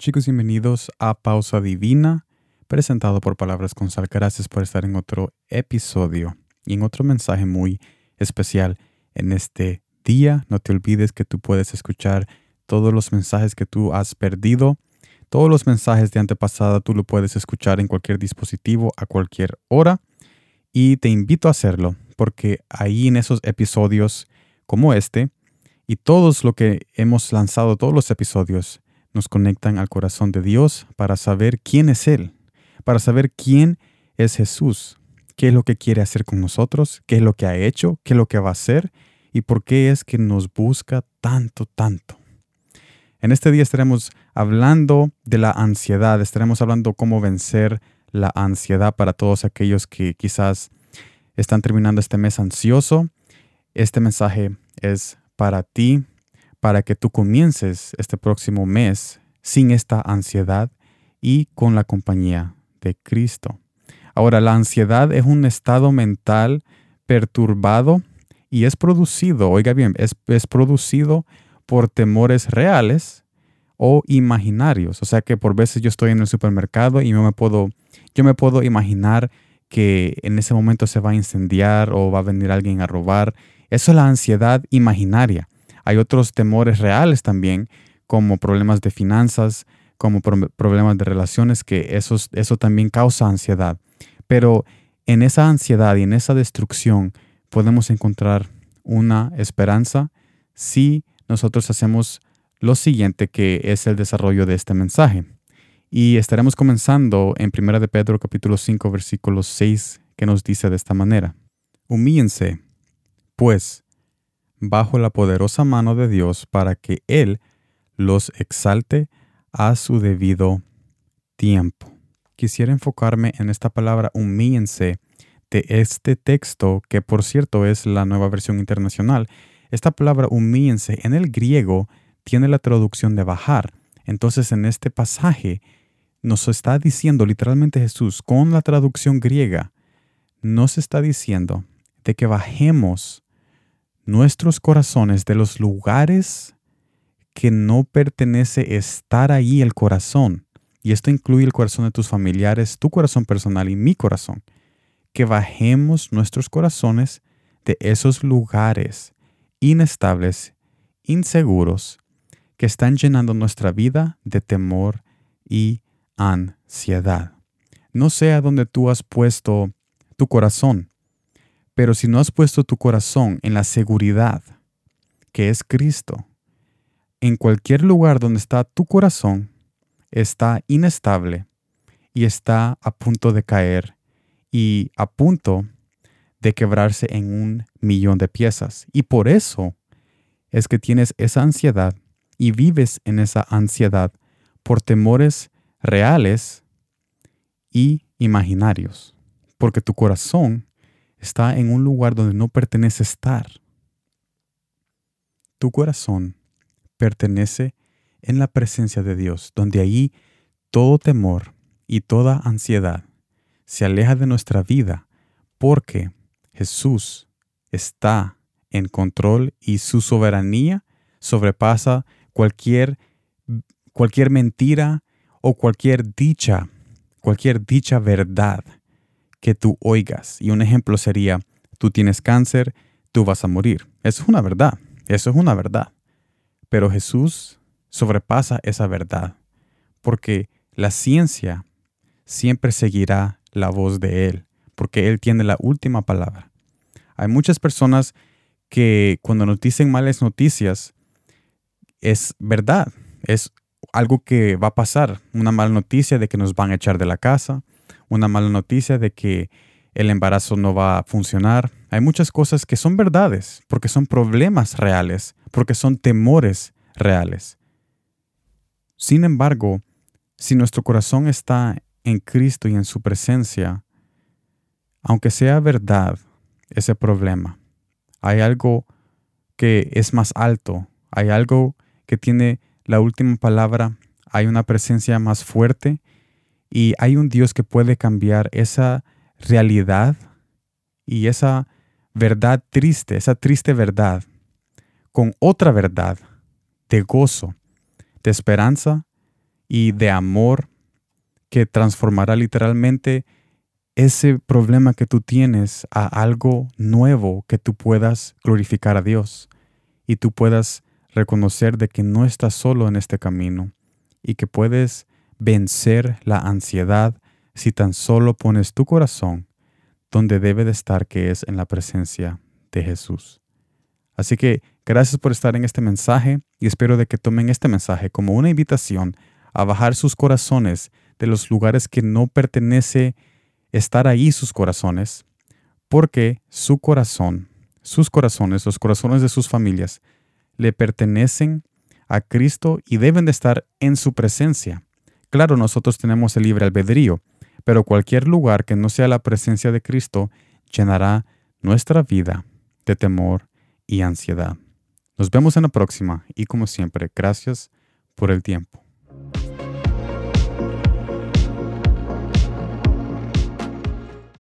Chicos, bienvenidos a Pausa Divina, presentado por Palabras con Sal. Gracias por estar en otro episodio y en otro mensaje muy especial en este día. No te olvides que tú puedes escuchar todos los mensajes que tú has perdido. Todos los mensajes de antepasada tú lo puedes escuchar en cualquier dispositivo a cualquier hora. Y te invito a hacerlo porque ahí en esos episodios como este y todos lo que hemos lanzado, todos los episodios, nos conectan al corazón de Dios para saber quién es Él, para saber quién es Jesús, qué es lo que quiere hacer con nosotros, qué es lo que ha hecho, qué es lo que va a hacer y por qué es que nos busca tanto, tanto. En este día estaremos hablando de la ansiedad, estaremos hablando cómo vencer la ansiedad para todos aquellos que quizás están terminando este mes ansioso. Este mensaje es para ti, para que tú comiences este próximo mes sin esta ansiedad y con la compañía de Cristo. Ahora, la ansiedad es un estado mental perturbado y es producido, oiga bien, es, es producido por temores reales o imaginarios. O sea que por veces yo estoy en el supermercado y yo me puedo, yo me puedo imaginar que en ese momento se va a incendiar o va a venir alguien a robar. Eso es la ansiedad imaginaria. Hay otros temores reales también, como problemas de finanzas, como problemas de relaciones, que eso, eso también causa ansiedad. Pero en esa ansiedad y en esa destrucción podemos encontrar una esperanza si nosotros hacemos lo siguiente que es el desarrollo de este mensaje. Y estaremos comenzando en 1 de Pedro capítulo 5 versículo 6 que nos dice de esta manera. Humíllense, pues, bajo la poderosa mano de Dios para que Él los exalte a su debido tiempo. Quisiera enfocarme en esta palabra humíllense de este texto, que por cierto es la nueva versión internacional. Esta palabra humíllense en el griego tiene la traducción de bajar. Entonces en este pasaje nos está diciendo literalmente Jesús con la traducción griega, nos está diciendo de que bajemos nuestros corazones de los lugares que no pertenece estar ahí el corazón. Y esto incluye el corazón de tus familiares, tu corazón personal y mi corazón. Que bajemos nuestros corazones de esos lugares inestables, inseguros, que están llenando nuestra vida de temor y ansiedad. No sea donde tú has puesto tu corazón, pero si no has puesto tu corazón en la seguridad que es Cristo, en cualquier lugar donde está tu corazón, está inestable y está a punto de caer y a punto de quebrarse en un millón de piezas. Y por eso es que tienes esa ansiedad y vives en esa ansiedad por temores reales y imaginarios, porque tu corazón está en un lugar donde no pertenece estar. Tu corazón pertenece en la presencia de Dios, donde allí todo temor y toda ansiedad se aleja de nuestra vida, porque Jesús está en control y su soberanía sobrepasa cualquier, cualquier mentira o cualquier dicha, cualquier dicha verdad que tú oigas. Y un ejemplo sería, tú tienes cáncer, tú vas a morir. Eso es una verdad, eso es una verdad. Pero Jesús sobrepasa esa verdad, porque la ciencia siempre seguirá la voz de Él, porque Él tiene la última palabra. Hay muchas personas que cuando nos dicen malas noticias, es verdad, es algo que va a pasar, una mala noticia de que nos van a echar de la casa, una mala noticia de que el embarazo no va a funcionar. Hay muchas cosas que son verdades, porque son problemas reales, porque son temores reales. Sin embargo, si nuestro corazón está en Cristo y en su presencia, aunque sea verdad ese problema, hay algo que es más alto, hay algo que tiene la última palabra, hay una presencia más fuerte y hay un Dios que puede cambiar esa realidad y esa verdad triste, esa triste verdad, con otra verdad de gozo, de esperanza y de amor que transformará literalmente ese problema que tú tienes a algo nuevo que tú puedas glorificar a Dios y tú puedas reconocer de que no estás solo en este camino y que puedes vencer la ansiedad si tan solo pones tu corazón donde debe de estar, que es en la presencia de Jesús. Así que gracias por estar en este mensaje y espero de que tomen este mensaje como una invitación a bajar sus corazones de los lugares que no pertenece estar ahí sus corazones, porque su corazón, sus corazones, los corazones de sus familias, le pertenecen a Cristo y deben de estar en su presencia. Claro, nosotros tenemos el libre albedrío, pero cualquier lugar que no sea la presencia de Cristo llenará nuestra vida de temor y ansiedad. Nos vemos en la próxima y como siempre, gracias por el tiempo.